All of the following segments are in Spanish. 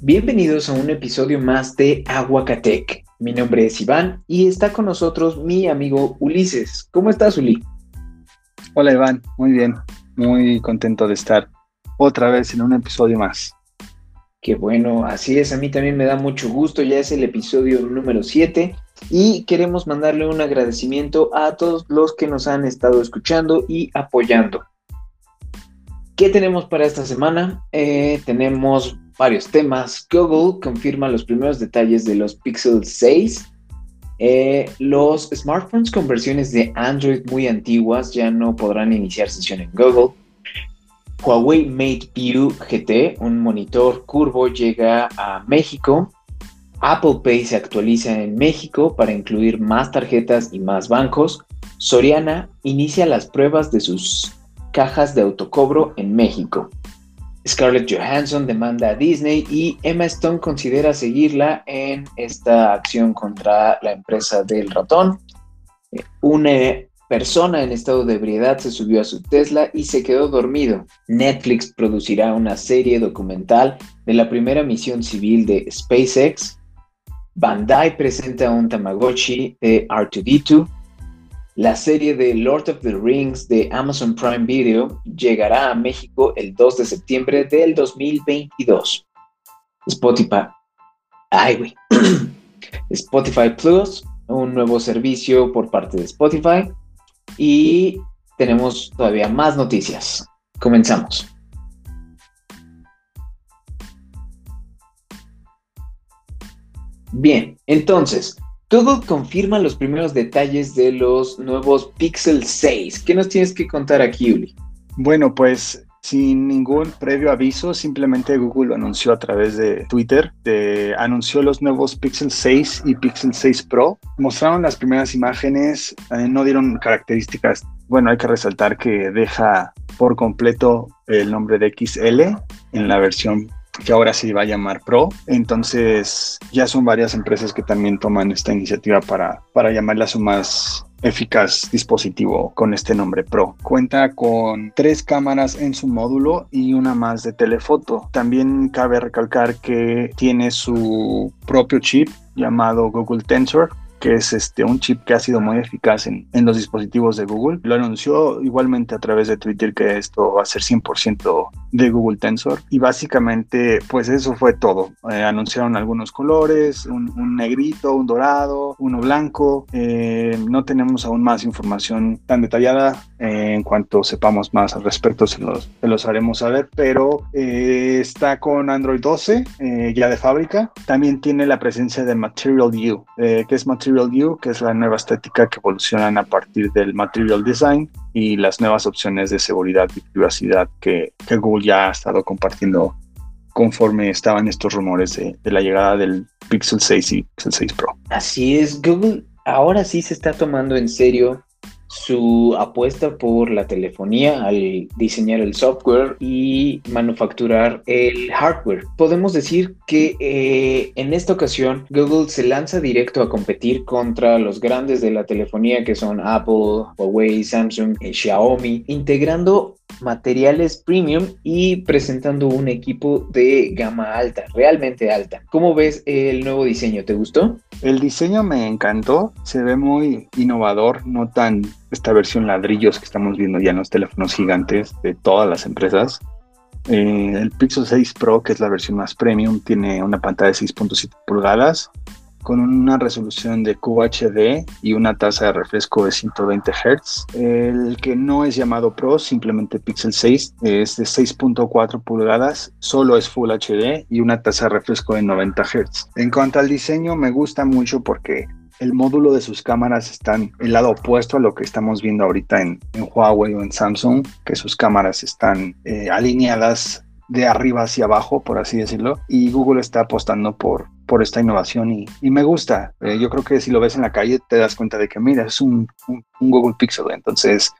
Bienvenidos a un episodio más de Aguacatec. Mi nombre es Iván y está con nosotros mi amigo Ulises. ¿Cómo estás, Uli? Hola, Iván. Muy bien. Muy contento de estar otra vez en un episodio más. Qué bueno, así es. A mí también me da mucho gusto. Ya es el episodio número 7 y queremos mandarle un agradecimiento a todos los que nos han estado escuchando y apoyando. ¿Qué tenemos para esta semana? Eh, tenemos varios temas. Google confirma los primeros detalles de los Pixel 6. Eh, los smartphones con versiones de Android muy antiguas ya no podrán iniciar sesión en Google. Huawei Mate View GT, un monitor curvo, llega a México. Apple Pay se actualiza en México para incluir más tarjetas y más bancos. Soriana inicia las pruebas de sus cajas de autocobro en México. Scarlett Johansson demanda a Disney y Emma Stone considera seguirla en esta acción contra la empresa del ratón. Eh, una persona en estado de ebriedad se subió a su Tesla y se quedó dormido. Netflix producirá una serie documental de la primera misión civil de SpaceX. Bandai presenta un Tamagotchi de R2D2. La serie de Lord of the Rings de Amazon Prime Video llegará a México el 2 de septiembre del 2022. Spotify. Ay, Spotify Plus, un nuevo servicio por parte de Spotify. Y tenemos todavía más noticias. Comenzamos. Bien, entonces, Google confirma los primeros detalles de los nuevos Pixel 6. ¿Qué nos tienes que contar aquí, Uli? Bueno, pues sin ningún previo aviso, simplemente Google lo anunció a través de Twitter, anunció los nuevos Pixel 6 y Pixel 6 Pro. Mostraron las primeras imágenes, eh, no dieron características. Bueno, hay que resaltar que deja por completo el nombre de XL en la versión que ahora se va a llamar Pro. Entonces ya son varias empresas que también toman esta iniciativa para, para llamarla su más eficaz dispositivo con este nombre Pro. Cuenta con tres cámaras en su módulo y una más de telefoto. También cabe recalcar que tiene su propio chip llamado Google Tensor que es este, un chip que ha sido muy eficaz en, en, los dispositivos de Google. Lo anunció igualmente a través de Twitter que esto va a ser 100% de Google Tensor y básicamente pues eso fue todo. Eh, anunciaron algunos colores, un, negrito, un dorado, uno blanco. Eh, no tenemos aún más información tan detallada. Eh, en cuanto sepamos más al respecto se los, se los haremos saber, pero está con Android 12 ya de fábrica. También tiene la presencia de Material View, que es Material View, que es la nueva estética que evolucionan a partir del Material Design y las nuevas opciones de seguridad y privacidad que, que Google ya ha estado compartiendo conforme estaban estos rumores de, de, la llegada del Pixel 6 y Pixel 6 Pro. Así es, Google ahora sí se está tomando en serio su apuesta por la telefonía al diseñar el software y manufacturar el hardware. Podemos decir que eh, en esta ocasión Google se lanza directo a competir contra los grandes de la telefonía que son Apple, Huawei, Samsung, y Xiaomi, integrando materiales premium y presentando un equipo de gama alta, realmente alta. ¿Cómo ves el nuevo diseño? ¿Te gustó? El diseño me encantó, se ve muy innovador, no tan esta versión ladrillos que estamos viendo ya en los teléfonos gigantes de todas las empresas. Eh, el Pixel 6 Pro, que es la versión más premium, tiene una pantalla de 6.7 pulgadas, con una resolución de QHD y una tasa de refresco de 120 Hz. El que no es llamado Pro, simplemente Pixel 6, es de 6.4 pulgadas, solo es Full HD y una tasa de refresco de 90 Hz. En cuanto al diseño, me gusta mucho porque el módulo de sus cámaras están el lado opuesto a lo que estamos viendo ahorita en, Huawei o en Samsung, que sus cámaras están eh, alineadas de arriba hacia abajo, por así decirlo, y Google está apostando por, por esta innovación y, me gusta. Eh, yo creo que si lo ves en la calle te das cuenta de que, mira, es un, Google Pixel, entonces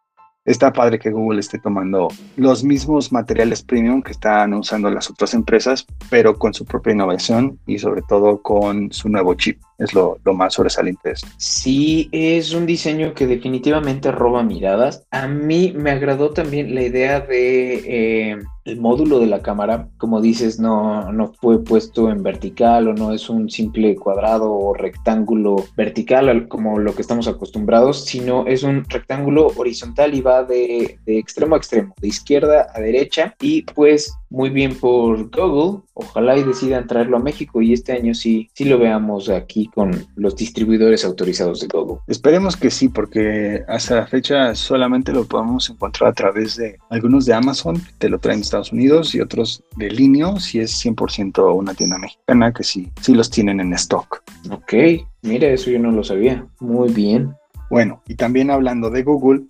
está padre que Google esté tomando los mismos materiales premium que están usando las otras empresas, pero con su propia innovación y sobre todo con su nuevo chip. Es lo, más sobresaliente de esto. Sí, es un diseño que definitivamente roba miradas. A mí me agradó también la idea de... Eh, el módulo de la cámara, como dices, no, no fue puesto en vertical o no es un simple cuadrado o rectángulo vertical como lo que estamos acostumbrados, sino es un rectángulo horizontal y va de, de extremo a extremo, de izquierda a derecha y pues muy bien por Google. Ojalá y decidan traerlo a México y este año sí, sí lo veamos aquí con los distribuidores autorizados de Google. Esperemos que sí, porque hasta la fecha solamente lo podemos encontrar a través de algunos de Amazon, que te lo traen de Estados Unidos, y otros de Linio, si es 100% una tienda mexicana, que sí, sí los tienen en stock. Ok, mira, eso yo no lo sabía. Muy bien. Bueno, y también hablando de Google,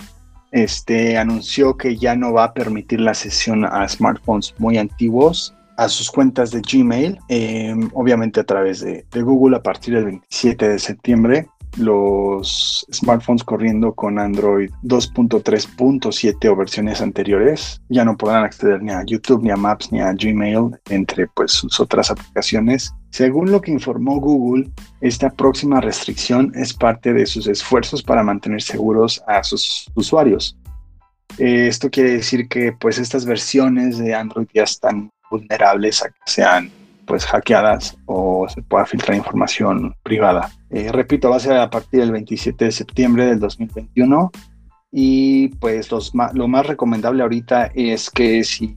este, anunció que ya no va a permitir la sesión a smartphones muy antiguos a sus cuentas de Gmail, em, obviamente a través de, de, Google a partir del 27 de septiembre los smartphones corriendo con Android 2.3.7 o versiones anteriores ya no podrán acceder ni a YouTube, ni a Maps, ni a Gmail, entre pues sus otras aplicaciones. Según lo que informó Google, esta próxima restricción es parte de sus esfuerzos para mantener seguros a sus usuarios. Esto quiere decir que pues estas versiones de Android ya están vulnerables a que sean pues hackeadas o se pueda filtrar información privada. Eh, repito, va a ser a partir del 27 de septiembre del 2021 y pues los lo más recomendable ahorita es que si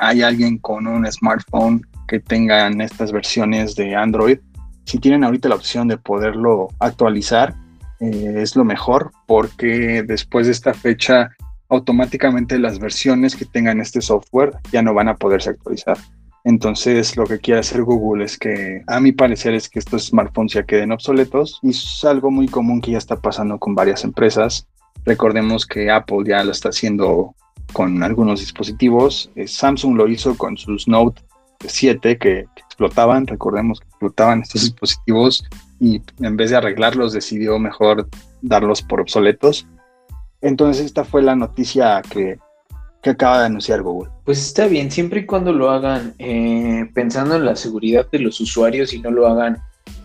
hay alguien con un smartphone que tengan estas versiones de Android, si tienen ahorita la opción de poderlo actualizar, eh, es lo mejor porque después de esta fecha automáticamente las versiones que tengan este software ya no van a poderse actualizar. Entonces, lo que quiere hacer Google es que, a mi parecer, es que estos smartphones ya queden obsoletos y es algo muy común que ya está pasando con varias empresas. Recordemos que Apple ya lo está haciendo con algunos dispositivos. Eh, Samsung lo hizo con sus Note 7 que, explotaban. Recordemos que explotaban estos dispositivos y en vez de arreglarlos decidió mejor darlos por obsoletos. Entonces esta fue la noticia que, que acaba de anunciar Google. Pues está bien, siempre y cuando lo hagan eh, pensando en la seguridad de los usuarios y no lo hagan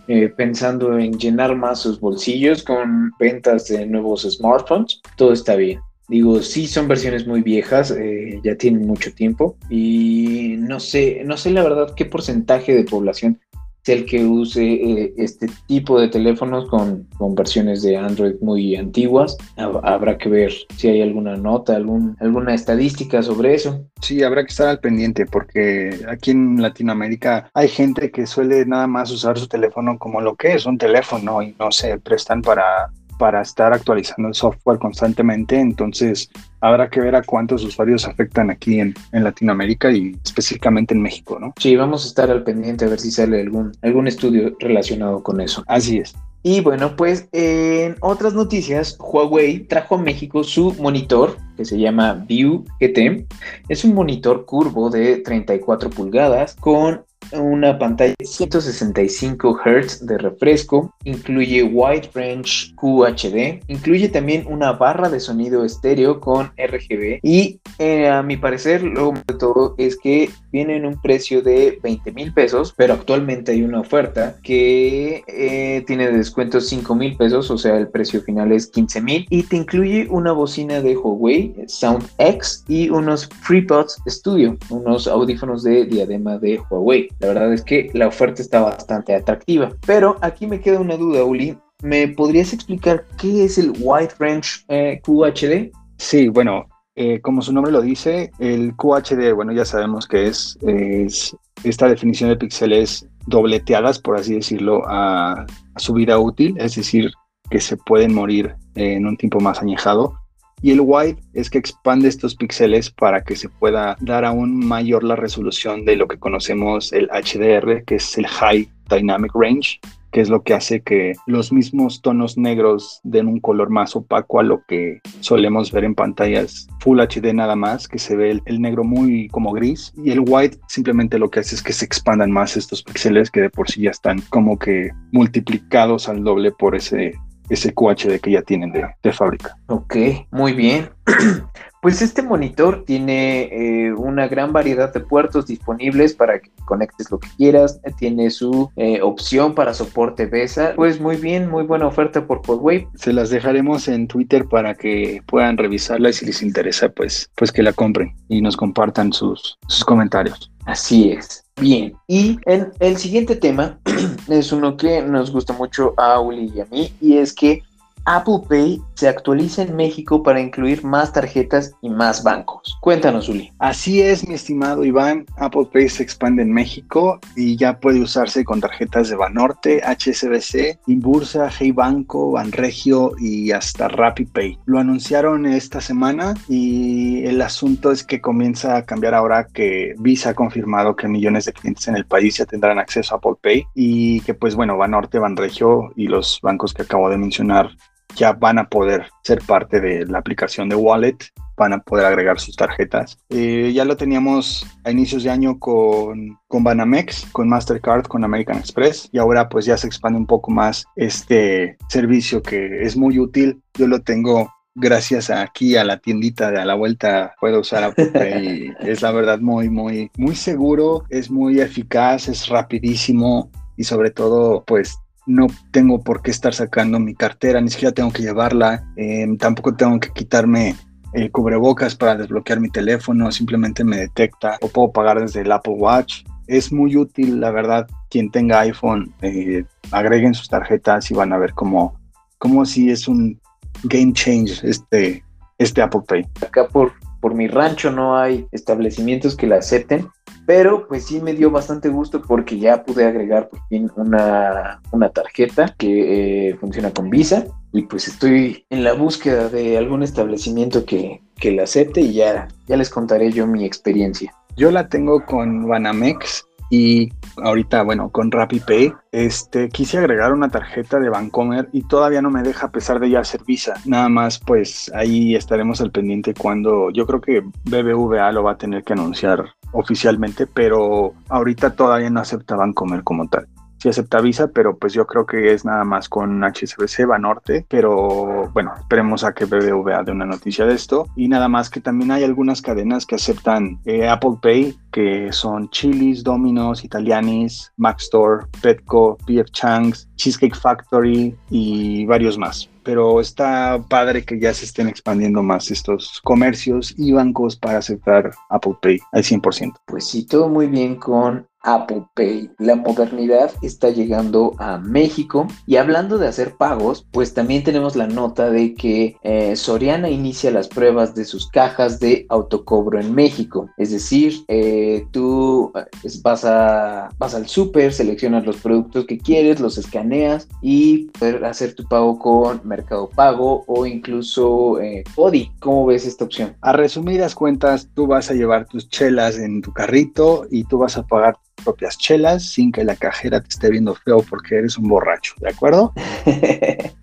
eh, pensando en llenar más sus bolsillos con ventas de nuevos smartphones, todo está bien. Digo, sí son versiones muy viejas, eh, ya tienen mucho tiempo y no sé, no sé la verdad qué porcentaje de población el que use eh, este tipo de teléfonos con, versiones de Android muy antiguas. Habrá que ver si hay alguna nota, algún, alguna estadística sobre eso. Sí, habrá que estar al pendiente porque aquí en Latinoamérica hay gente que suele nada más usar su teléfono como lo que es un teléfono y no se prestan para para estar actualizando el software constantemente, entonces habrá que ver a cuántos usuarios afectan aquí en, Latinoamérica y específicamente en México, ¿no? Sí, vamos a estar al pendiente a ver si sale algún, algún estudio relacionado con eso. Así es. Y bueno, pues en otras noticias, Huawei trajo a México su monitor que se llama View GT. Es un monitor curvo de 34 pulgadas con una pantalla de 165 Hz de refresco, incluye Wide Range QHD, incluye también una barra de sonido estéreo con RGB y eh, a mi parecer lo de todo es que viene en un precio de 20 mil pesos, pero actualmente hay una oferta que eh, tiene descuento 5 mil pesos, o sea el precio final es 15 mil y te incluye una bocina de Huawei Sound X y unos FreePods Studio, unos audífonos de diadema de Huawei. La verdad es que la oferta está bastante atractiva. Pero aquí me queda una duda, Uli. ¿Me podrías explicar qué es el Wide Range eh, QHD? Sí, bueno, eh, como su nombre lo dice, el QHD, bueno, ya sabemos que es, es esta definición de píxeles dobleteadas, por así decirlo, a, su vida útil, es decir, que se pueden morir en un tiempo más añejado. Y el wide es que expande estos píxeles para que se pueda dar aún mayor la resolución de lo que conocemos el HDR, que es el High Dynamic Range, que es lo que hace que los mismos tonos negros den un color más opaco a lo que solemos ver en pantallas Full HD nada más, que se ve el, negro muy como gris. Y el white simplemente lo que hace es que se expandan más estos píxeles que de por sí ya están como que multiplicados al doble por ese ese QHD que ya tienen de, de fábrica. Ok, muy bien. Pues este monitor tiene eh, una gran variedad de puertos disponibles para que conectes lo que quieras. Tiene su eh, opción para soporte BESA. Pues muy bien, muy buena oferta por Podwave. Se las dejaremos en Twitter para que puedan revisarla y si les interesa, pues, pues que la compren y nos compartan sus, sus comentarios. Así es. Bien, y en el siguiente tema es uno que nos gusta mucho a Uli y a mí, y es que Apple Pay se actualiza en México para incluir más tarjetas y más bancos. Cuéntanos, Uli. Así es, mi estimado Iván. Apple Pay se expande en México y ya puede usarse con tarjetas de Banorte, HSBC, Inbursa, Hey Banco, Banregio y hasta RappiPay. Lo anunciaron esta semana y el asunto es que comienza a cambiar ahora que Visa ha confirmado que millones de clientes en el país ya tendrán acceso a Apple Pay y que pues bueno, Banorte, Banregio y los bancos que acabo de mencionar ya van a poder ser parte de la aplicación de Wallet, van a poder agregar sus tarjetas. Eh, ya lo teníamos a inicios de año con, con Banamex, con Mastercard, con American Express y ahora pues ya se expande un poco más este servicio que es muy útil. Yo lo tengo gracias aquí a la tiendita de a la vuelta puedo usar Apple Pay. es la verdad muy, muy, muy seguro, es muy eficaz, es rapidísimo y sobre todo pues no tengo por qué estar sacando mi cartera, ni siquiera tengo que llevarla, em, tampoco tengo que quitarme el cubrebocas para desbloquear mi teléfono, simplemente me detecta o puedo pagar desde el Apple Watch. Es muy útil, la verdad, quien tenga iPhone, eh, agreguen sus tarjetas y van a ver cómo, cómo si es un game change este, este Apple Pay. Acá por, por mi rancho no hay establecimientos que la acepten, pero pues sí me dio bastante gusto porque ya pude agregar por fin una, tarjeta que eh, funciona con Visa y pues estoy en la búsqueda de algún establecimiento que, que la acepte y ya, ya les contaré yo mi experiencia. Yo la tengo con Banamex y ahorita, bueno, con RappiPay, este, quise agregar una tarjeta de Bancomer y todavía no me deja a pesar de ya ser Visa. Nada más, pues ahí estaremos al pendiente cuando yo creo que BBVA lo va a tener que anunciar oficialmente, pero ahorita todavía no acepta Bancomer como tal sí acepta Visa, pero pues yo creo que es nada más con HSBC, Banorte, pero bueno, esperemos a que BBVA de una noticia de esto. Y nada más que también hay algunas cadenas que aceptan eh, Apple Pay, que son Chili's, Domino's, Italianis, Mac Store, Petco, PF Chang's, Cheesecake Factory y varios más pero está padre que ya se estén expandiendo más estos comercios y bancos para aceptar Apple Pay al 100%. Pues sí, todo muy bien con Apple Pay. La modernidad está llegando a México y hablando de hacer pagos, pues también tenemos la nota de que eh, Soriana inicia las pruebas de sus cajas de autocobro en México. Es decir, eh, tú eh, vas, a, vas al súper, seleccionas los productos que quieres, los escaneas y poder hacer tu pago con Mercado Pago o incluso eh, Odi. ¿Cómo ves esta opción? A resumidas cuentas, tú vas a llevar tus chelas en tu carrito y tú vas a pagar propias chelas sin que la cajera te esté viendo feo porque eres un borracho, ¿de acuerdo?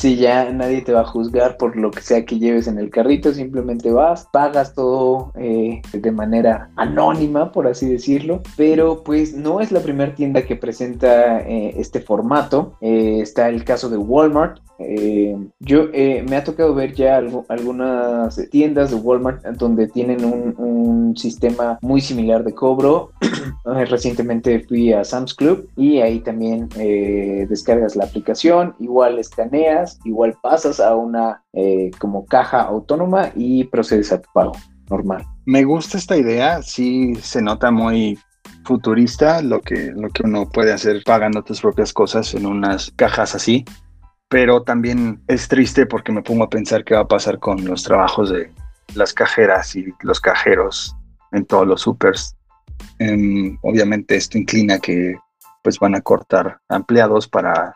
Si ya nadie te va a juzgar por lo que sea que lleves en el carrito, simplemente vas, pagas todo eh, de manera anónima, por así decirlo, pero pues no es la primera tienda que presenta eh, este formato. Eh, está el caso de Walmart, yo me ha tocado ver ya algunas tiendas de Walmart donde tienen un, un sistema muy similar de cobro. Recientemente fui a Sam's Club y ahí también descargas la aplicación, igual escaneas igual pasas a una eh, como caja autónoma y procedes a tu pago normal. Me gusta esta idea, sí se nota muy futurista lo que, lo que uno puede hacer pagando tus propias cosas en unas cajas así, pero también es triste porque me pongo a pensar qué va a pasar con los trabajos de las cajeras y los cajeros en todos los supers. Em, obviamente esto inclina que pues van a cortar empleados para,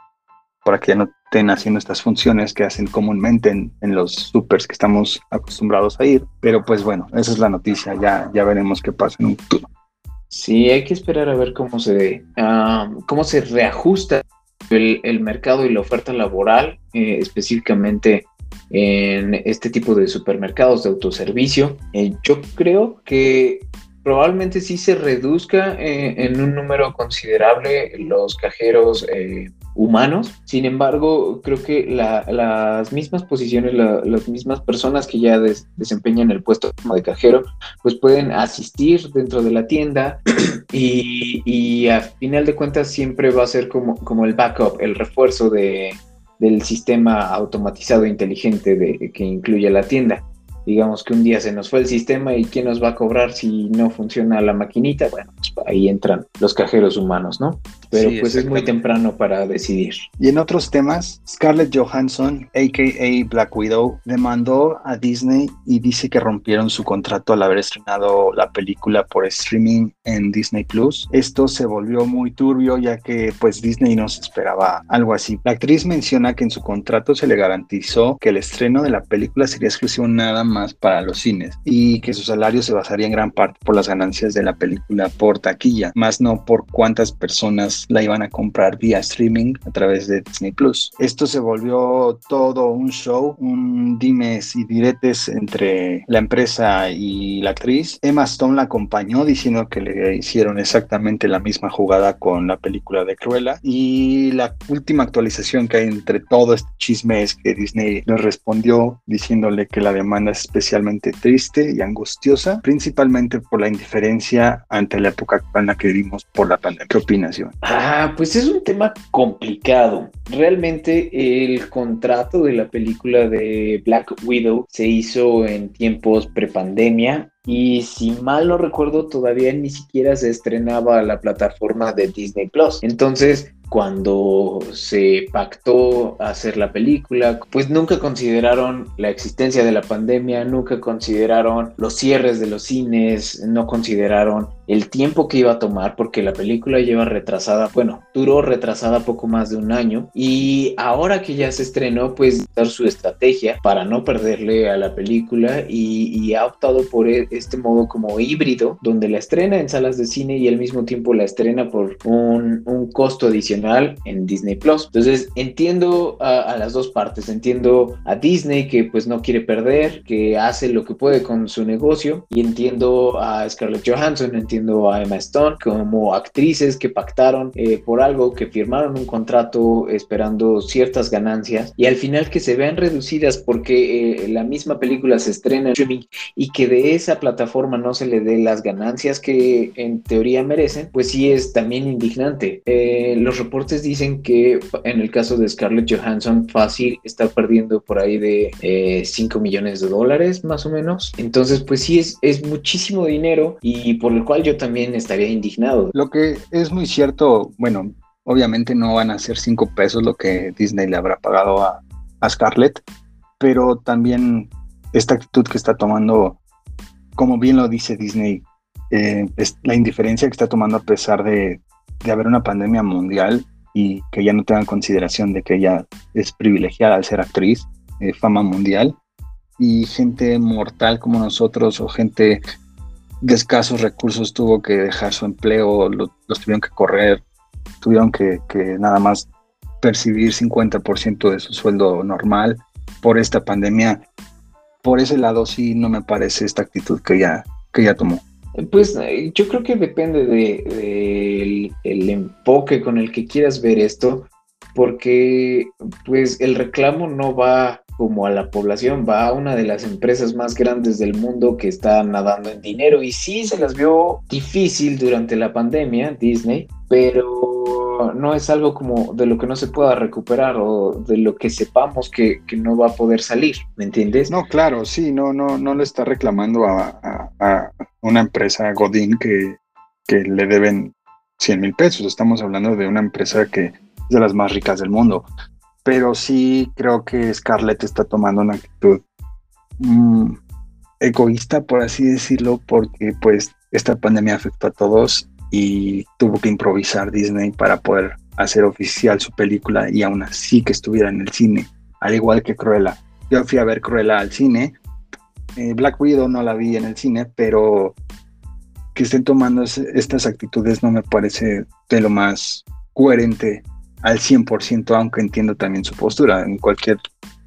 para que ya no estén haciendo estas funciones que hacen comúnmente en, los supers que estamos acostumbrados a ir. Pero pues bueno, esa es la noticia, ya, ya veremos qué pasa en un futuro. Sí, hay que esperar a ver cómo se, cómo se reajusta el, mercado y la oferta laboral, eh, específicamente en este tipo de supermercados de autoservicio. Eh, yo creo que probablemente sí se reduzca eh, en un número considerable los cajeros humanos. Sin embargo, creo que las mismas posiciones, las mismas personas que ya desempeñan el puesto de cajero, pues pueden asistir dentro de la tienda y, a final de cuentas siempre va a ser como, como el backup, el refuerzo de, del sistema automatizado inteligente de, que incluye la tienda digamos que un día se nos fue el sistema y quién nos va a cobrar si no funciona la maquinita, bueno, pues ahí entran los cajeros humanos, ¿no? Pero pues es muy temprano para decidir. Y en otros temas, Scarlett Johansson, aka Black Widow, demandó a Disney y dice que rompieron su contrato al haber estrenado la película por streaming en Disney Plus. Esto se volvió muy turbio ya que pues Disney no se esperaba algo así. La actriz menciona que en su contrato se le garantizó que el estreno de la película sería exclusivo nada más más para los cines y que su salario se basaría en gran parte por las ganancias de la película por taquilla, más no por cuántas personas la iban a comprar vía streaming a través de Disney Plus. Esto se volvió todo un show, un dimes y diretes entre la empresa y la actriz. Emma Stone la acompañó diciendo que le hicieron exactamente la misma jugada con la película de Cruella y la última actualización que hay entre todo este chisme es que Disney le respondió diciéndole que la demanda es especialmente triste y angustiosa, principalmente por la indiferencia ante la época en la que vivimos por la pandemia. ¿Qué opinas, Ah, pues es un tema complicado. Realmente el contrato de la película de Black Widow se hizo en tiempos prepandemia y si mal no recuerdo, todavía ni siquiera se estrenaba la plataforma de Disney Plus. Entonces, cuando se pactó hacer la película, pues nunca consideraron la existencia de la pandemia, nunca consideraron los cierres de los cines, no consideraron el tiempo que iba a tomar, porque la película lleva retrasada, bueno, duró retrasada poco más de un año, y ahora que ya se estrenó, pues dar su estrategia para no perderle a la película y, ha optado por e, este modo como híbrido, donde la estrena en salas de cine y al mismo tiempo la estrena por un, costo adicional en Disney Plus. Entonces entiendo a, las dos partes, entiendo a Disney que pues no quiere perder, que hace lo que puede con su negocio, y entiendo a Scarlett Johansson, a Emma Stone como actrices que pactaron eh, por algo, que firmaron un contrato esperando ciertas ganancias y al final que se vean reducidas porque eh, la misma película se estrena en streaming y que de esa plataforma no se le dé las ganancias que en teoría merecen, pues sí es también indignante. Eh, los reportes dicen que en el caso de Scarlett Johansson fácil está perdiendo por ahí de 5 millones de dólares más o menos. Entonces pues sí es, es muchísimo dinero y por el cual yo también estaría indignado. Lo que es muy cierto, bueno, obviamente no van a ser cinco pesos lo que Disney le habrá pagado a, Scarlett, pero también esta actitud que está tomando, como bien lo dice Disney, eh, es la indiferencia que está tomando a pesar de, haber una pandemia mundial y que ya no tengan consideración de que ella es privilegiada al ser actriz, eh, fama mundial, y gente mortal como nosotros o gente de escasos recursos tuvo que dejar su empleo, los tuvieron que correr, tuvieron que, nada más percibir 50% de su sueldo normal por esta pandemia. Por ese lado sí no me parece esta actitud que ya, que ya tomó. Pues eh, yo creo que depende del de, el enfoque con el que quieras ver esto, porque pues el reclamo no va como a la población, va a una de las empresas más grandes del mundo que está nadando en dinero. Y sí se las vio difícil durante la pandemia, Disney, pero no es algo como de lo que no se pueda recuperar o de lo que sepamos que, no va a poder salir, ¿me entiendes? No, claro, sí, no, no, no le está reclamando a, una empresa Godín que, que le deben 100 mil pesos, estamos hablando de una empresa que es de las más ricas del mundo pero sí creo que Scarlett está tomando una actitud mm, egoísta, por así decirlo, porque pues esta pandemia afectó a todos y tuvo que improvisar Disney para poder hacer oficial su película y aún así que estuviera en el cine, al igual que Cruella. Yo fui a ver Cruella al cine, eh, Black Widow no la vi en el cine, pero que estén tomando estas actitudes no me parece de lo más coherente al 100%, aunque entiendo también su postura. En cualquier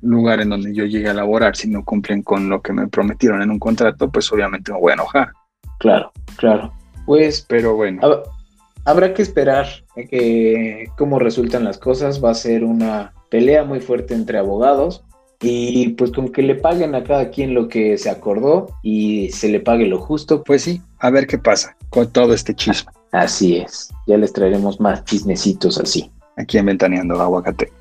lugar en donde yo llegue a laborar, si no cumplen con lo que me prometieron en un contrato, pues obviamente me voy a enojar. Claro, claro. Pues, pero bueno. habrá que esperar que cómo resultan las cosas. Va a ser una pelea muy fuerte entre abogados y pues con que le paguen a cada quien lo que se acordó y se le pague lo justo. Pues sí, a ver qué pasa con todo este chisme. Así es, ya les traeremos más chismecitos así. Aquí en Ventaneando Aguacate.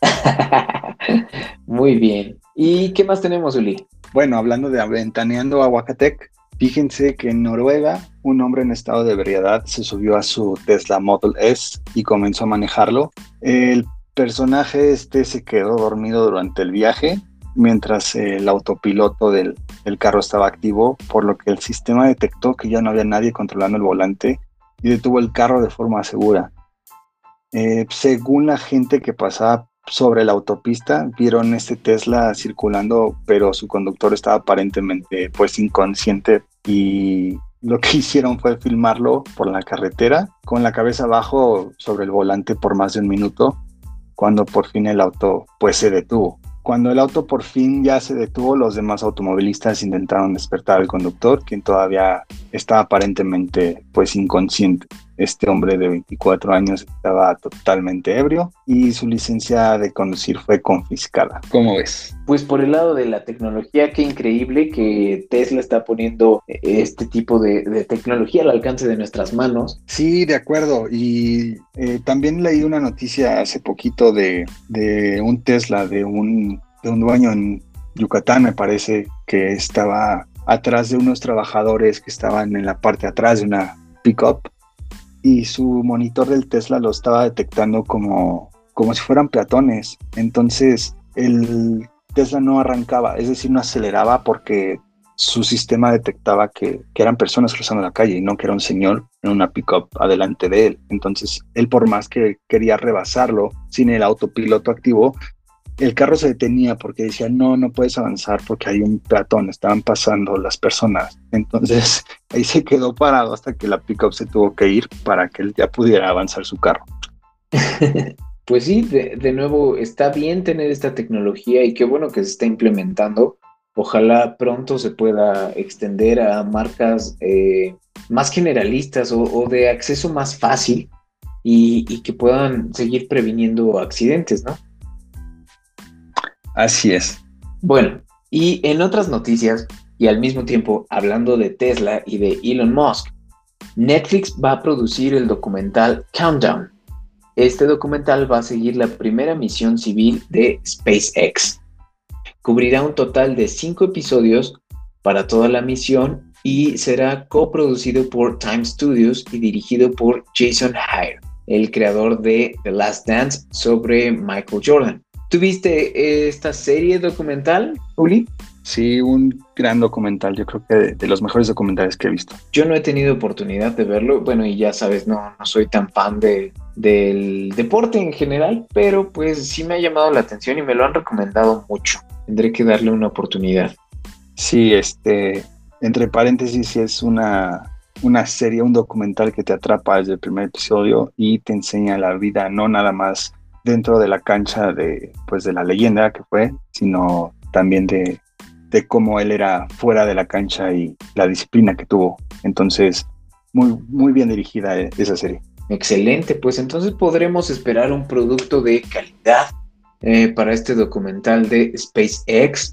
Muy bien. ¿Y qué más tenemos, Uli? Bueno, hablando de Aventaneando Aguacatec, fíjense que en Noruega un hombre en estado de ebriedad se subió a su Tesla Model S y comenzó a manejarlo. El personaje este se quedó dormido durante el viaje mientras el autopiloto del, carro estaba activo, por lo que el sistema detectó que ya no había nadie controlando el volante y detuvo el carro de forma segura. Eh, según la gente que pasaba sobre la autopista, vieron este Tesla circulando, pero su conductor estaba aparentemente pues inconsciente y lo que hicieron fue filmarlo por la carretera con la cabeza abajo sobre el volante por más de un minuto cuando por fin el auto pues se detuvo. Cuando el auto por fin ya se detuvo, los demás automovilistas intentaron despertar al conductor, quien todavía estaba aparentemente pues inconsciente. Este hombre de 24 años estaba totalmente ebrio y su licencia de conducir fue confiscada. ¿Cómo ves? Pues por el lado de la tecnología, qué increíble que Tesla está poniendo este tipo de, tecnología al alcance de nuestras manos. Sí, de acuerdo. Y eh, también leí una noticia hace poquito de, un Tesla, de un, de un dueño en Yucatán, me parece, que estaba atrás de unos trabajadores que estaban en la parte de atrás de una pickup y su monitor del Tesla lo estaba detectando como, como si fueran peatones. Entonces el Tesla no arrancaba, es decir, no aceleraba porque su sistema detectaba que, que, eran personas cruzando la calle y no que era un señor en una pickup adelante de él. Entonces, él por más que quería rebasarlo sin el autopiloto activo, el carro se detenía porque decía, no, no puedes avanzar porque hay un peatón, estaban pasando las personas. Entonces ahí se quedó parado hasta que la pickup se tuvo que ir para que él ya pudiera avanzar su carro. pues sí, de, nuevo, está bien tener esta tecnología y qué bueno que se está implementando. Ojalá pronto se pueda extender a marcas eh, más generalistas o, de acceso más fácil y que puedan seguir previniendo accidentes, ¿no? Así es. Bueno, y en otras noticias, y al mismo tiempo hablando de Tesla y de Elon Musk, Netflix va a producir el documental Countdown. Este documental va a seguir la primera misión civil de SpaceX. Cubrirá un total de cinco episodios para toda la misión y será coproducido por Time Studios y dirigido por Jason Hire, el creador de The Last Dance sobre Michael Jordan. ¿Tuviste esta serie documental, Uli? Sí, un gran documental, yo creo que de, los mejores documentales que he visto. Yo no he tenido oportunidad de verlo, bueno, y ya sabes, no, no soy tan fan de, del deporte en general, pero pues sí me ha llamado la atención y me lo han recomendado mucho. Tendré que darle una oportunidad. Sí, este, entre paréntesis, es una, una serie, un documental que te atrapa desde el primer episodio y te enseña la vida, no nada más dentro de la cancha de, pues, de la leyenda que fue, sino también de, de cómo él era fuera de la cancha y la disciplina que tuvo. Entonces, muy, muy bien dirigida eh, esa serie. Excelente, pues entonces podremos esperar un producto de calidad eh, para este documental de SpaceX.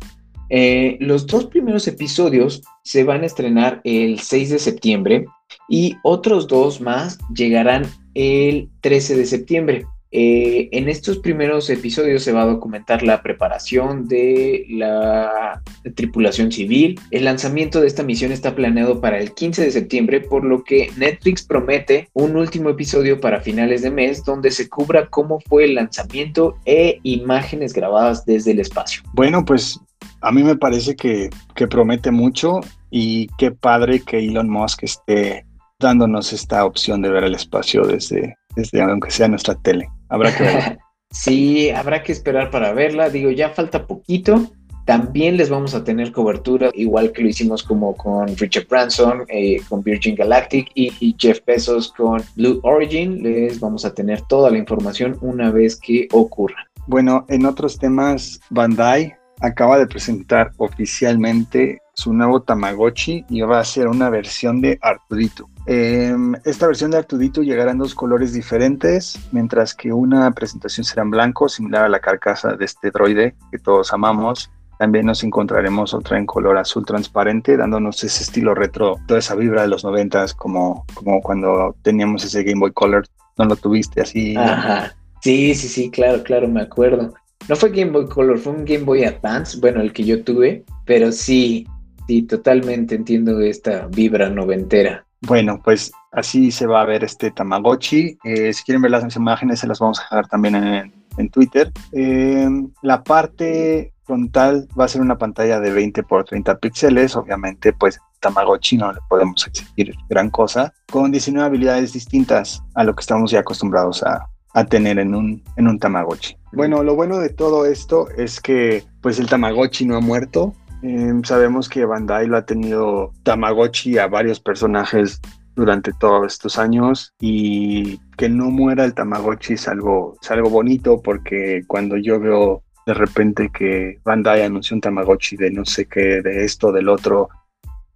Eh, los dos primeros episodios se van a estrenar el 6 de septiembre y otros dos más llegarán el 13 de septiembre. Eh, en estos primeros episodios se va a documentar la preparación de la tripulación civil. El lanzamiento de esta misión está planeado para el 15 de septiembre, por lo que Netflix promete un último episodio para finales de mes donde se cubra cómo fue el lanzamiento e imágenes grabadas desde el espacio. Bueno, pues a mí me parece que, promete mucho y qué padre que Elon Musk esté dándonos esta opción de ver el espacio desde aunque sea nuestra tele. Habrá que ver. sí, habrá que esperar para verla. Digo, ya falta poquito. También les vamos a tener cobertura, igual que lo hicimos como con Richard Branson, eh, con Virgin Galactic y, Jeff Bezos con Blue Origin. Les vamos a tener toda la información una vez que ocurra. Bueno, en otros temas, Bandai acaba de presentar oficialmente su nuevo Tamagotchi y va a ser una versión de Artudito. Em, esta versión de Artudito llegará en dos colores diferentes, mientras que una presentación será en blanco, similar a la carcasa de este droide que todos amamos. También nos encontraremos otra en color azul transparente, dándonos ese estilo retro, toda esa vibra de los noventas, como, como cuando teníamos ese Game Boy Color. ¿No lo tuviste así? Ajá. Sí, sí, sí, claro, claro, me acuerdo. No fue Game Boy Color, fue un Game Boy Advance, bueno, el que yo tuve, pero sí, sí, totalmente entiendo esta vibra noventera. Bueno, pues así se va a ver este Tamagotchi. Eh, si quieren ver las imágenes, se las vamos a dejar también en, Twitter. Eh, la parte frontal va a ser una pantalla de 20 por 30 píxeles. Obviamente, pues Tamagotchi no le podemos exigir gran cosa. Con 19 habilidades distintas a lo que estamos ya acostumbrados a, a tener en un, en un Tamagotchi. Bueno, lo bueno de todo esto es que pues el Tamagotchi no ha muerto. Em, sabemos que Bandai lo ha tenido Tamagotchi a varios personajes durante todos estos años y que no muera el Tamagotchi es algo, algo bonito porque cuando yo veo de repente que Bandai anunció un Tamagotchi de no sé qué, de esto, del otro,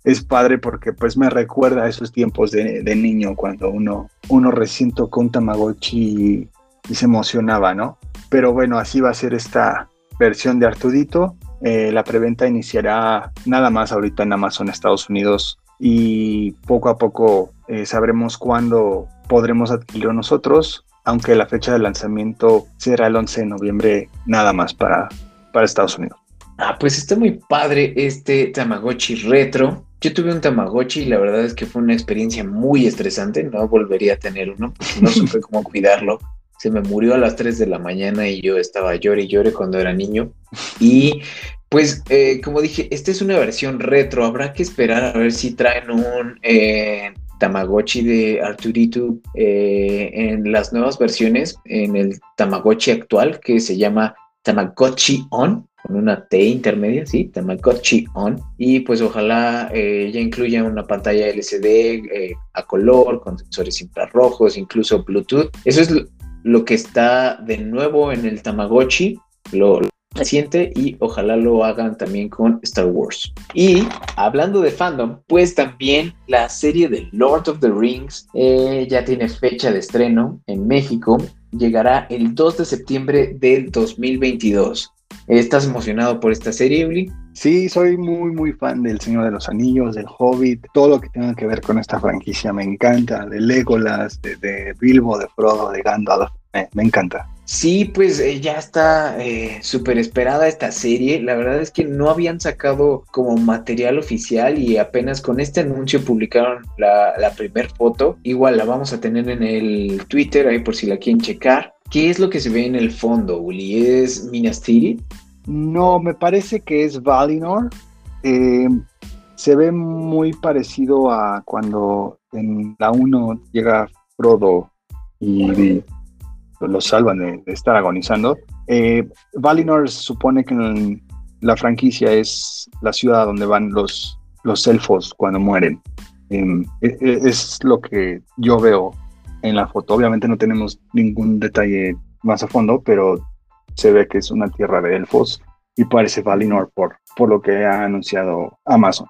es padre porque pues me recuerda a esos tiempos de, niño cuando uno, uno recién tocó un Tamagotchi y, se emocionaba, ¿no? Pero bueno, así va a ser esta versión de Artudito. Eh, la preventa iniciará nada más ahorita en Amazon Estados Unidos y poco a poco eh, sabremos cuándo podremos adquirirlo nosotros, aunque la fecha de lanzamiento será el 11 de noviembre nada más para, para Estados Unidos. Ah, pues está muy padre este Tamagotchi retro. Yo tuve un Tamagotchi y la verdad es que fue una experiencia muy estresante. No volvería a tener uno porque no supe cómo cuidarlo. Se me murió a las 3 de la mañana y yo estaba llore y llore cuando era niño. Y pues, eh, como dije, esta es una versión retro. Habrá que esperar a ver si traen un eh, Tamagotchi de Arturito eh, en las nuevas versiones, en el Tamagotchi actual que se llama Tamagotchi On con una T intermedia, ¿sí? Tamagotchi On. Y pues ojalá eh, ya incluya una pantalla LCD eh, a color, con sensores infrarrojos, incluso Bluetooth. Eso es lo, que está de nuevo en el Tamagotchi, lo, reciente y ojalá lo hagan también con Star Wars. Y hablando de fandom, pues también la serie de Lord of the Rings eh, ya tiene fecha de estreno en México. Llegará el 2 de septiembre del 2022. ¿Estás emocionado por esta serie, Uli? Sí, soy muy, muy fan del Señor de los Anillos, del Hobbit, todo lo que tenga que ver con esta franquicia me encanta, de Legolas, de, Bilbo, de Frodo, de Gandalf, me, encanta. Sí, pues eh, ya está eh, súper esperada esta serie. La verdad es que no habían sacado como material oficial y apenas con este anuncio publicaron la, la primer foto. Igual la vamos a tener en el Twitter ahí por si la quieren checar. ¿Qué es lo que se ve en el fondo, Uli? ¿Es Minas Tirith? No, me parece que es Valinor. Eh, se ve muy parecido a cuando en la 1 llega Frodo y lo salvan de, estar agonizando. Eh, Valinor supone que en la franquicia es la ciudad donde van los, los elfos cuando mueren. Em, e, e, es lo que yo veo en la foto. Obviamente no tenemos ningún detalle más a fondo, pero se ve que es una tierra de elfos y parece Valinor por, por lo que ha anunciado Amazon.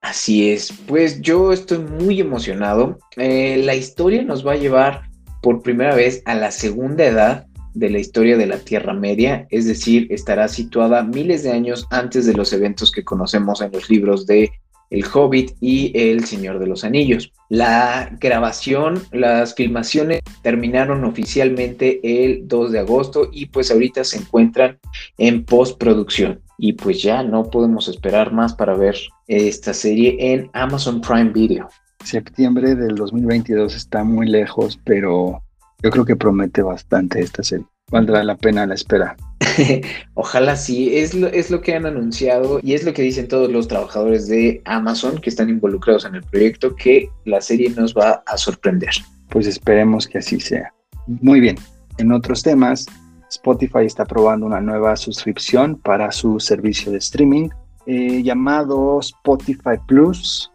Así es, pues yo estoy muy emocionado. Eh, la historia nos va a llevar por primera vez a la segunda edad de la historia de la Tierra Media, es decir, estará situada miles de años antes de los eventos que conocemos en los libros de el Hobbit y El Señor de los Anillos. La grabación, las filmaciones terminaron oficialmente el 2 de agosto y pues ahorita se encuentran en postproducción. Y pues ya no podemos esperar más para ver esta serie en Amazon Prime Video. Septiembre del 2022 está muy lejos, pero yo creo que promete bastante esta serie. Valdrá la pena la espera. Ojalá sí, es lo, es lo que han anunciado y es lo que dicen todos los trabajadores de Amazon que están involucrados en el proyecto, que la serie nos va a sorprender. Pues esperemos que así sea. Muy bien, en otros temas, Spotify está probando una nueva suscripción para su servicio de streaming eh, llamado Spotify Plus,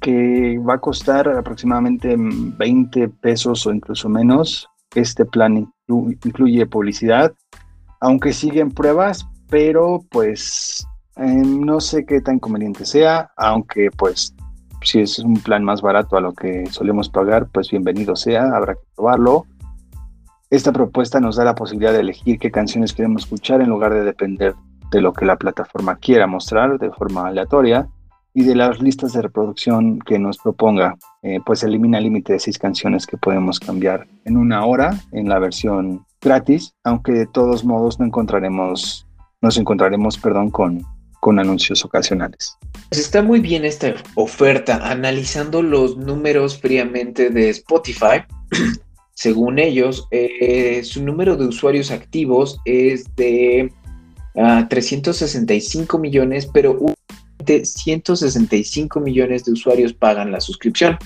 que va a costar aproximadamente 20 pesos o incluso menos. Este plan incluye publicidad, aunque siguen pruebas, pero pues Em, no sé qué tan conveniente sea, aunque pues si es un plan más barato a lo que solemos pagar, pues bienvenido sea, habrá que probarlo. Esta propuesta nos da la posibilidad de elegir qué canciones queremos escuchar en lugar de depender de lo que la plataforma quiera mostrar de forma aleatoria y de las listas de reproducción que nos proponga, eh, pues elimina el límite de seis canciones que podemos cambiar en una hora en la versión gratis, aunque de todos modos no encontraremos, nos encontraremos perdón, con, con anuncios ocasionales. Pues está muy bien esta oferta, analizando los números fríamente de Spotify. Según ellos, eh, su número de usuarios activos es de 365 millones, pero 165 millones de usuarios pagan la suscripción,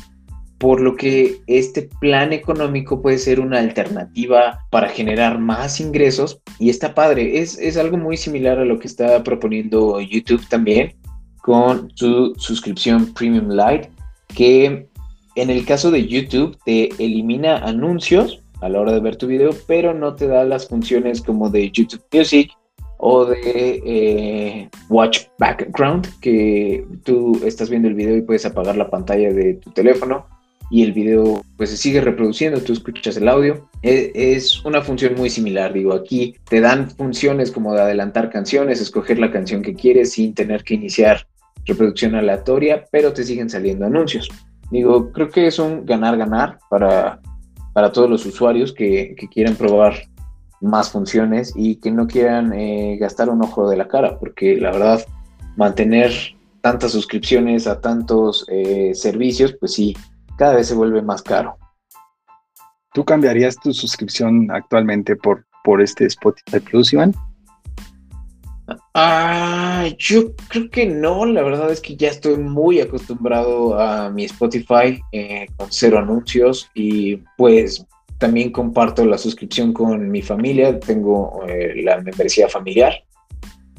por lo que este plan económico puede ser una alternativa para generar más ingresos y está padre, es, es algo muy similar a lo que está proponiendo YouTube también con su suscripción Premium Lite, que en el caso de YouTube te elimina anuncios a la hora de ver tu video, pero no te da las funciones como de YouTube Music o de eh, Watch Background, que tú estás viendo el video y puedes apagar la pantalla de tu teléfono y el video pues se sigue reproduciendo, tú escuchas el audio. E, es, una función muy similar, digo, aquí te dan funciones como de adelantar canciones, escoger la canción que quieres sin tener que iniciar reproducción aleatoria, pero te siguen saliendo anuncios. Digo, creo que es un ganar-ganar para, para todos los usuarios que, que quieran probar más funciones y que no quieran eh, gastar un ojo de la cara, porque la verdad, mantener tantas suscripciones a tantos eh, servicios, pues sí, cada vez se vuelve más caro. ¿Tú cambiarías tu suscripción actualmente por, por este Spotify Plus, Iván? Ah, yo creo que no, la verdad es que ya estoy muy acostumbrado a mi Spotify eh, con cero anuncios y pues también comparto la suscripción con mi familia, tengo eh, la membresía familiar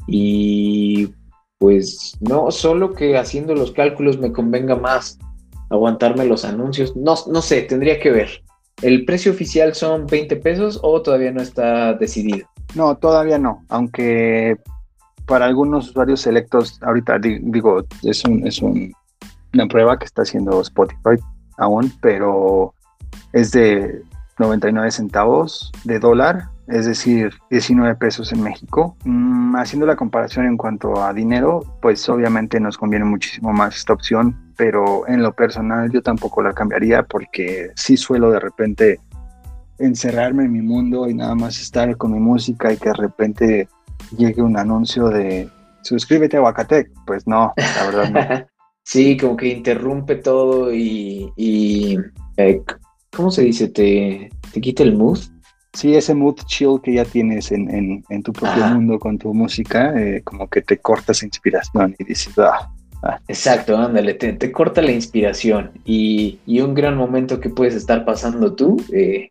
y pues no, solo que haciendo los cálculos me convenga más aguantarme los anuncios, no, no sé, tendría que ver. ¿El precio oficial son 20 pesos o todavía no está decidido? No, todavía no, aunque para algunos usuarios selectos, ahorita digo, es, un, es una prueba que está haciendo Spotify aún, pero es de 99 centavos de dólar, es decir, 19 pesos en México. Mm, haciendo la comparación en cuanto a dinero, pues obviamente nos conviene muchísimo más esta opción, pero en lo personal yo tampoco la cambiaría porque sí suelo de repente encerrarme en mi mundo y nada más estar con mi música y que de repente llegue un anuncio de suscríbete a Huacatec. Pues no, la verdad no. sí, como que interrumpe todo y, eh, ¿cómo se dice? ¿Te, te quita el mood? Sí, ese mood chill que ya tienes en, tu propio mundo con tu música, eh, como que te corta esa inspiración y dices, ah, ah". Exacto, ándale, te, corta la inspiración y, un gran momento que puedes estar pasando tú, eh,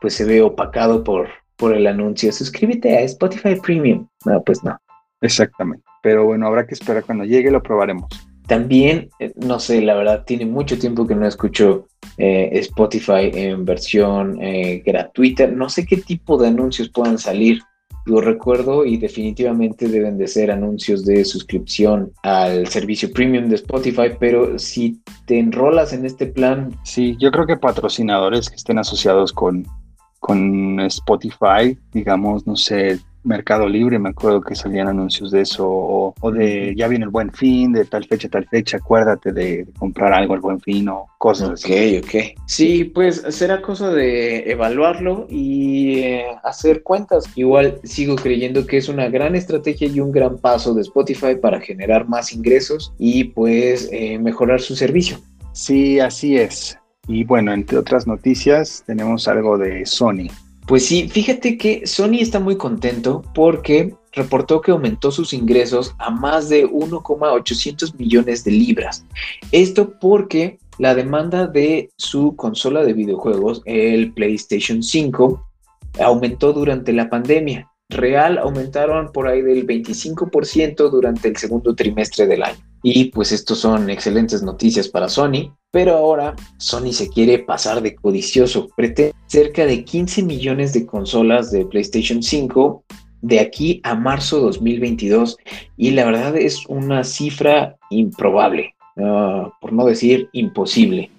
pues se ve opacado por, por el anuncio, suscríbete a Spotify Premium. No, pues no. Exactamente, pero bueno, habrá que esperar cuando llegue, lo probaremos. También, eh, no sé, la verdad, tiene mucho tiempo que no escucho eh, Spotify en versión eh, gratuita. No sé qué tipo de anuncios puedan salir. Lo recuerdo y definitivamente deben de ser anuncios de suscripción al servicio premium de Spotify, pero si te enrolas en este plan... Sí, yo creo que patrocinadores que estén asociados con, con Spotify, digamos, no sé, Mercado Libre, me acuerdo que salían anuncios de eso, o, de ya viene el buen fin, de tal fecha, tal fecha, acuérdate de comprar algo al buen fin o cosas así. Ok, ok. Sí, pues será cosa de evaluarlo y eh, hacer cuentas. Igual sigo creyendo que es una gran estrategia y un gran paso de Spotify para generar más ingresos y pues eh, mejorar su servicio. Sí, así es. Y bueno, entre otras noticias, tenemos algo de Sony. Pues sí, fíjate que Sony está muy contento porque reportó que aumentó sus ingresos a más de 1,800 millones de libras. Esto porque la demanda de su consola de videojuegos, el PlayStation 5, aumentó durante la pandemia. Real aumentaron por ahí del 25% durante el segundo trimestre del año. Y pues estos son excelentes noticias para Sony, pero ahora Sony se quiere pasar de codicioso. Pretende cerca de 15 millones de consolas de PlayStation 5 de aquí a marzo 2022 y la verdad es una cifra improbable, ah, por no decir imposible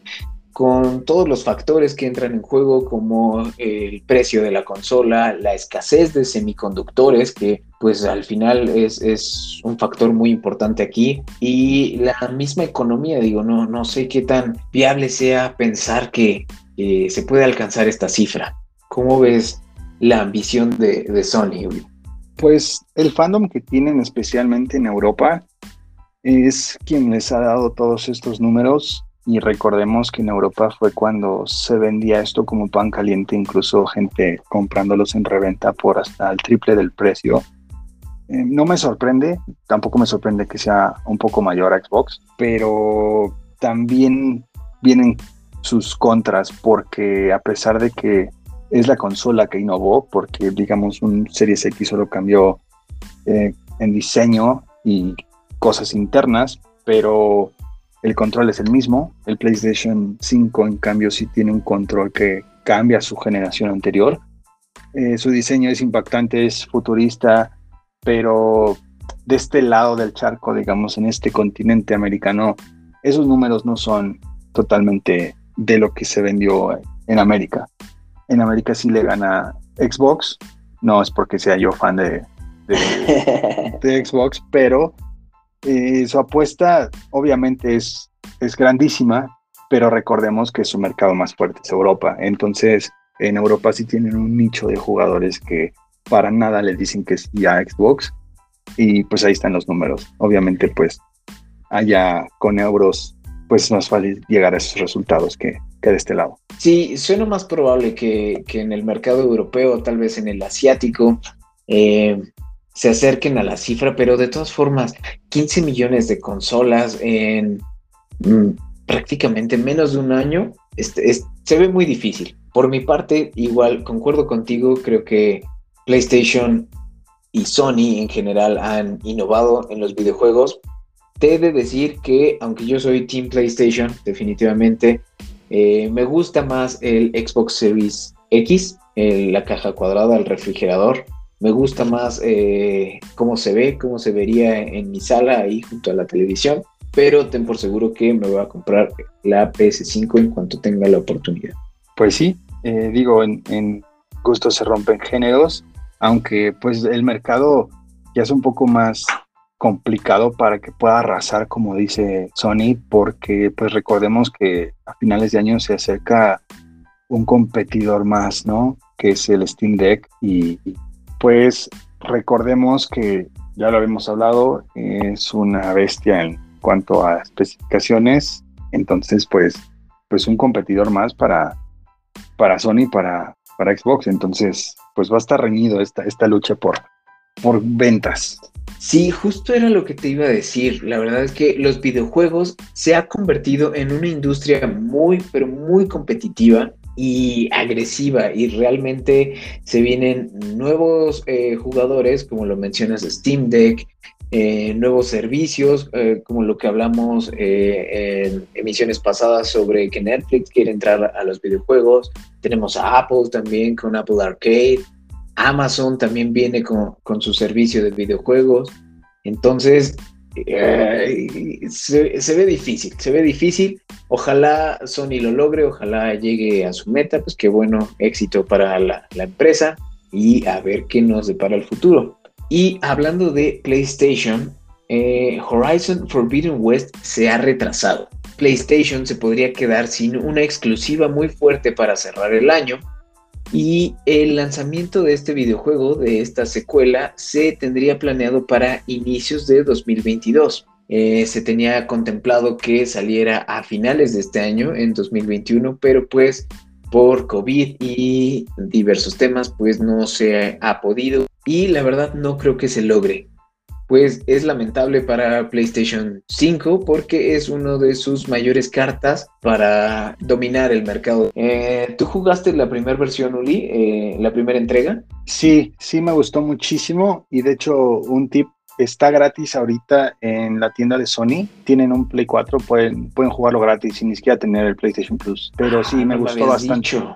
con todos los factores que entran en juego como el precio de la consola, la escasez de semiconductores, que pues al final es, un factor muy importante aquí, y la misma economía, digo, no, no sé qué tan viable sea pensar que se puede alcanzar esta cifra. ¿Cómo ves la ambición de, de Sony? Pues el fandom que tienen especialmente en Europa es quien les ha dado todos estos números y recordemos que en Europa fue cuando se vendía esto como pan caliente, incluso gente comprándolos en reventa por hasta el triple del precio. Eh, no me sorprende, tampoco me sorprende que sea un poco mayor a Xbox, pero también vienen sus contras porque a pesar de que es la consola que innovó, porque digamos un Series X solo cambió eh, en diseño y cosas internas, pero el control es el mismo. El PlayStation 5, en cambio, sí tiene un control que cambia su generación anterior. Eh, su diseño es impactante, es futurista, pero de este lado del charco, digamos, en este continente americano, esos números no son totalmente de lo que se vendió en América. En América sí le gana Xbox, no es porque sea yo fan de, de Xbox, pero eh, su apuesta obviamente es, es grandísima, pero recordemos que su mercado más fuerte es Europa. Entonces, en Europa sí tienen un nicho de jugadores que para nada les dicen que es ya Xbox. Y pues ahí están los números. Obviamente, pues allá con euros, pues es más fácil llegar a esos resultados que, que de este lado. Sí, suena más probable que, que, en el mercado europeo, tal vez en el asiático. Eh, se acerquen a la cifra, pero de todas formas, 15 millones de consolas en mm, prácticamente menos de un año, se ve muy difícil. Por mi parte, igual concuerdo contigo, creo que PlayStation y Sony en general han innovado en los videojuegos. Te he de decir que, aunque yo soy Team PlayStation, definitivamente, eh, me gusta más el Xbox Series X, la caja cuadrada, el refrigerador me gusta más eh, cómo se ve, cómo se vería en mi sala ahí junto a la televisión, pero ten por seguro que me voy a comprar la PS5 en cuanto tenga la oportunidad. Pues sí, eh, digo, en, en gusto se rompen géneros, aunque pues el mercado ya es un poco más complicado para que pueda arrasar, como dice Sony, porque pues recordemos que a finales de año se acerca un competidor más, ¿no? Que es el Steam Deck y pues recordemos que ya lo habíamos hablado, es una bestia en cuanto a especificaciones, entonces pues, pues un competidor más para, para Sony, para, para Xbox, entonces pues va a estar reñido esta, esta lucha por, por ventas. Sí, justo era lo que te iba a decir. La verdad es que los videojuegos se ha convertido en una industria muy, pero muy competitiva y agresiva y realmente se vienen nuevos eh, jugadores, como lo mencionas, Steam Deck, eh, nuevos servicios, eh, como lo que hablamos en emisiones pasadas sobre que Netflix quiere entrar a los videojuegos. Tenemos a Apple también con Apple Arcade. Amazon también viene con, con su servicio de videojuegos. Entonces, se, ve difícil, se ve difícil. Ojalá Sony lo logre, ojalá llegue a su meta, pues qué bueno, éxito para la, empresa y a ver qué nos depara el futuro. Y hablando de PlayStation, eh, Horizon Forbidden West se ha retrasado. PlayStation se podría quedar sin una exclusiva muy fuerte para cerrar el año y el lanzamiento de este videojuego, de esta secuela, se tendría planeado para inicios de 2022. Eh, se tenía contemplado que saliera a finales de este año, en 2021, pero pues por COVID y diversos temas, pues no se ha podido. Y la verdad no creo que se logre pues es lamentable para PlayStation 5 porque es uno de sus mayores cartas para dominar el mercado. Eh, ¿Tú jugaste la primera versión, Uli, eh, la primera entrega? Sí, sí me gustó muchísimo y de hecho un tip está gratis ahorita en la tienda de Sony. Tienen un Play 4, pueden, pueden jugarlo gratis sin ni siquiera tener el PlayStation Plus. Pero sí, Ah, me no gustó bastante. dicho.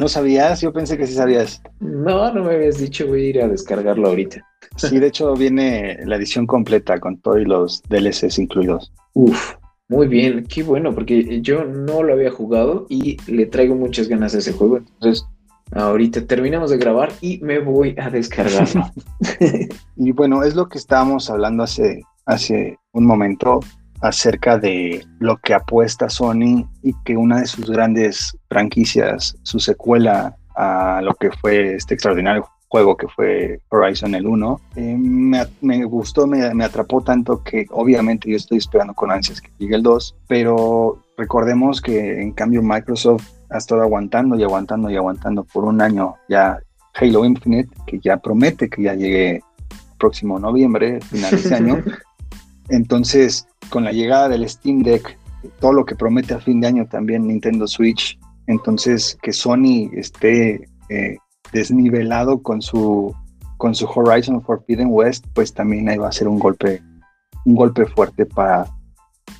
¿No sabías? Yo pensé que sí sabías. No, no me habías dicho, voy a ir a descargarlo ahorita. Sí, de hecho viene la edición completa con todos los DLCs incluidos. Uf, muy bien, qué bueno, porque yo no lo había jugado y le traigo muchas ganas a ese juego. Entonces, ahorita terminamos de grabar y me voy a descargarlo. Y bueno, es lo que estábamos hablando hace, hace un momento acerca de lo que apuesta Sony y que una de sus grandes franquicias, su secuela a lo que fue este extraordinario juego que fue Horizon el 1, eh, me, me, gustó, me, me, atrapó tanto que obviamente yo estoy esperando con ansias que llegue el 2, pero recordemos que en cambio Microsoft ha estado aguantando y aguantando y aguantando por un año ya Halo Infinite, que ya promete que ya llegue próximo noviembre, final de este año. Entonces, con la llegada del Steam Deck, todo lo que promete a fin de año también Nintendo Switch, entonces que Sony esté eh, desnivelado con su con su Horizon Forbidden West, pues también ahí va a ser un golpe un golpe fuerte para,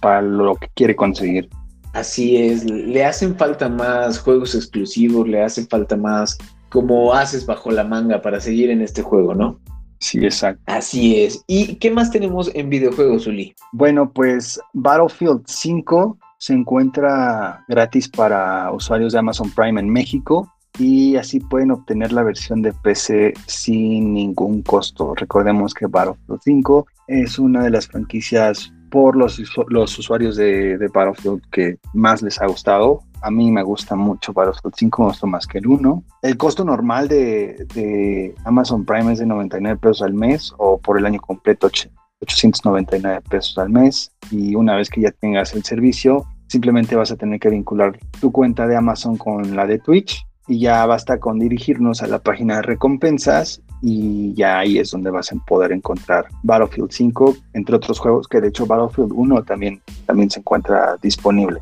para lo que quiere conseguir. Así es, le hacen falta más juegos exclusivos, le hace falta más como haces bajo la manga para seguir en este juego, ¿no? Sí, exacto. Así es. ¿Y qué más tenemos en videojuegos, Uli? Bueno, pues Battlefield 5 se encuentra gratis para usuarios de Amazon Prime en México y así pueden obtener la versión de PC sin ningún costo. Recordemos que Battlefield 5 es una de las franquicias por los, los usuarios de, de, Battlefield que más les ha gustado. A mí me gusta mucho Battlefield 5, me gustó más que el 1. El costo normal de, de, Amazon Prime es de 99 pesos al mes o por el año completo 899 pesos al mes. Y una vez que ya tengas el servicio, simplemente vas a tener que vincular tu cuenta de Amazon con la de Twitch y ya basta con dirigirnos a la página de recompensas y ya ahí es donde vas a poder encontrar Battlefield 5, entre otros juegos que de hecho Battlefield 1 también, también se encuentra disponible.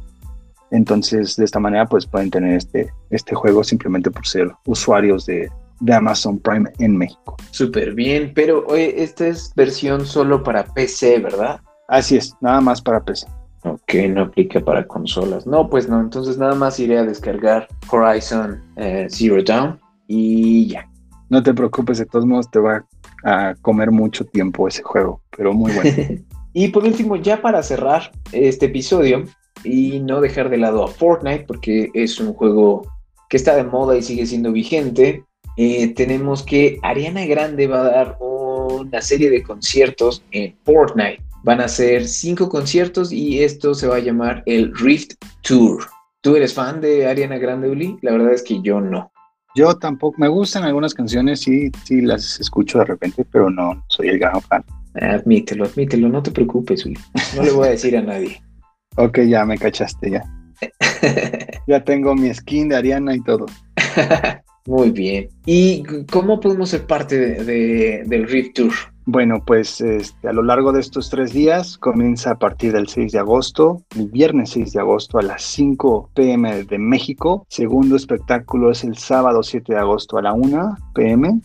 Entonces de esta manera pues pueden tener este, este juego simplemente por ser usuarios de, de Amazon Prime en México. Súper bien, pero oye, esta es versión solo para PC, ¿verdad? Así es, nada más para PC. Ok, no aplica para consolas. No, pues no, entonces nada más iré a descargar Horizon eh, Zero Dawn y ya. No te preocupes, de todos modos te va a comer mucho tiempo ese juego, pero muy bueno. y por último, ya para cerrar este episodio y no dejar de lado a Fortnite, porque es un juego que está de moda y sigue siendo vigente, eh, tenemos que Ariana Grande va a dar una serie de conciertos en Fortnite. Van a ser cinco conciertos y esto se va a llamar el Rift Tour. ¿Tú eres fan de Ariana Grande, Uli? La verdad es que yo no. Yo tampoco, me gustan algunas canciones, sí, sí las escucho de repente, pero no soy el gran fan. Admítelo, admítelo, no te preocupes, Uli. No le voy a decir a nadie. ok, ya me cachaste, ya. ya tengo mi skin de Ariana y todo. Muy bien. ¿Y cómo podemos ser parte de, de, del Rift Tour? Bueno, pues este, a lo largo de estos tres días comienza a partir del 6 de agosto, el viernes 6 de agosto a las 5 pm de México. Segundo espectáculo es el sábado 7 de agosto a la 1 pm.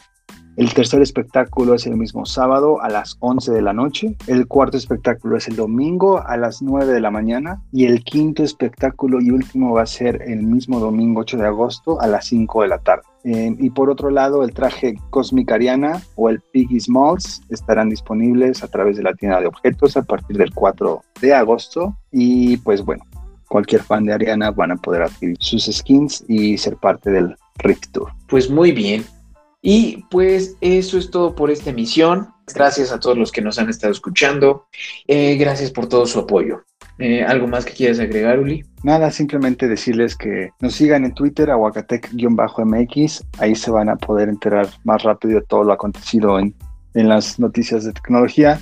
El tercer espectáculo es el mismo sábado a las 11 de la noche. El cuarto espectáculo es el domingo a las 9 de la mañana. Y el quinto espectáculo y último va a ser el mismo domingo 8 de agosto a las 5 de la tarde. Y por otro lado, el traje Cosmic Ariana o el Piggy Smalls estarán disponibles a través de la tienda de objetos a partir del 4 de agosto. Y pues bueno, cualquier fan de Ariana van a poder adquirir sus skins y ser parte del Rift Tour. Pues muy bien. Y pues eso es todo por esta emisión. Gracias a todos los que nos han estado escuchando. Eh, gracias por todo su apoyo. Eh, ¿Algo más que quieras agregar, Uli? Nada, simplemente decirles que nos sigan en Twitter, aguacatec-mx. Ahí se van a poder enterar más rápido de todo lo acontecido en, en las noticias de tecnología.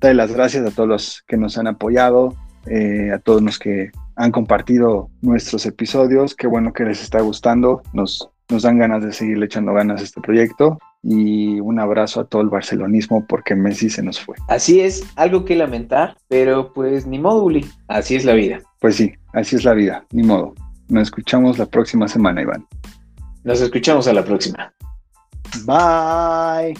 Darle las gracias a todos los que nos han apoyado, eh, a todos los que han compartido nuestros episodios. Qué bueno que les está gustando. Nos, nos dan ganas de seguirle echando ganas a este proyecto. Y un abrazo a todo el barcelonismo porque Messi se nos fue. Así es, algo que lamentar, pero pues ni modo, Uli. Así es la vida. Pues sí, así es la vida, ni modo. Nos escuchamos la próxima semana, Iván. Nos escuchamos a la próxima. Bye.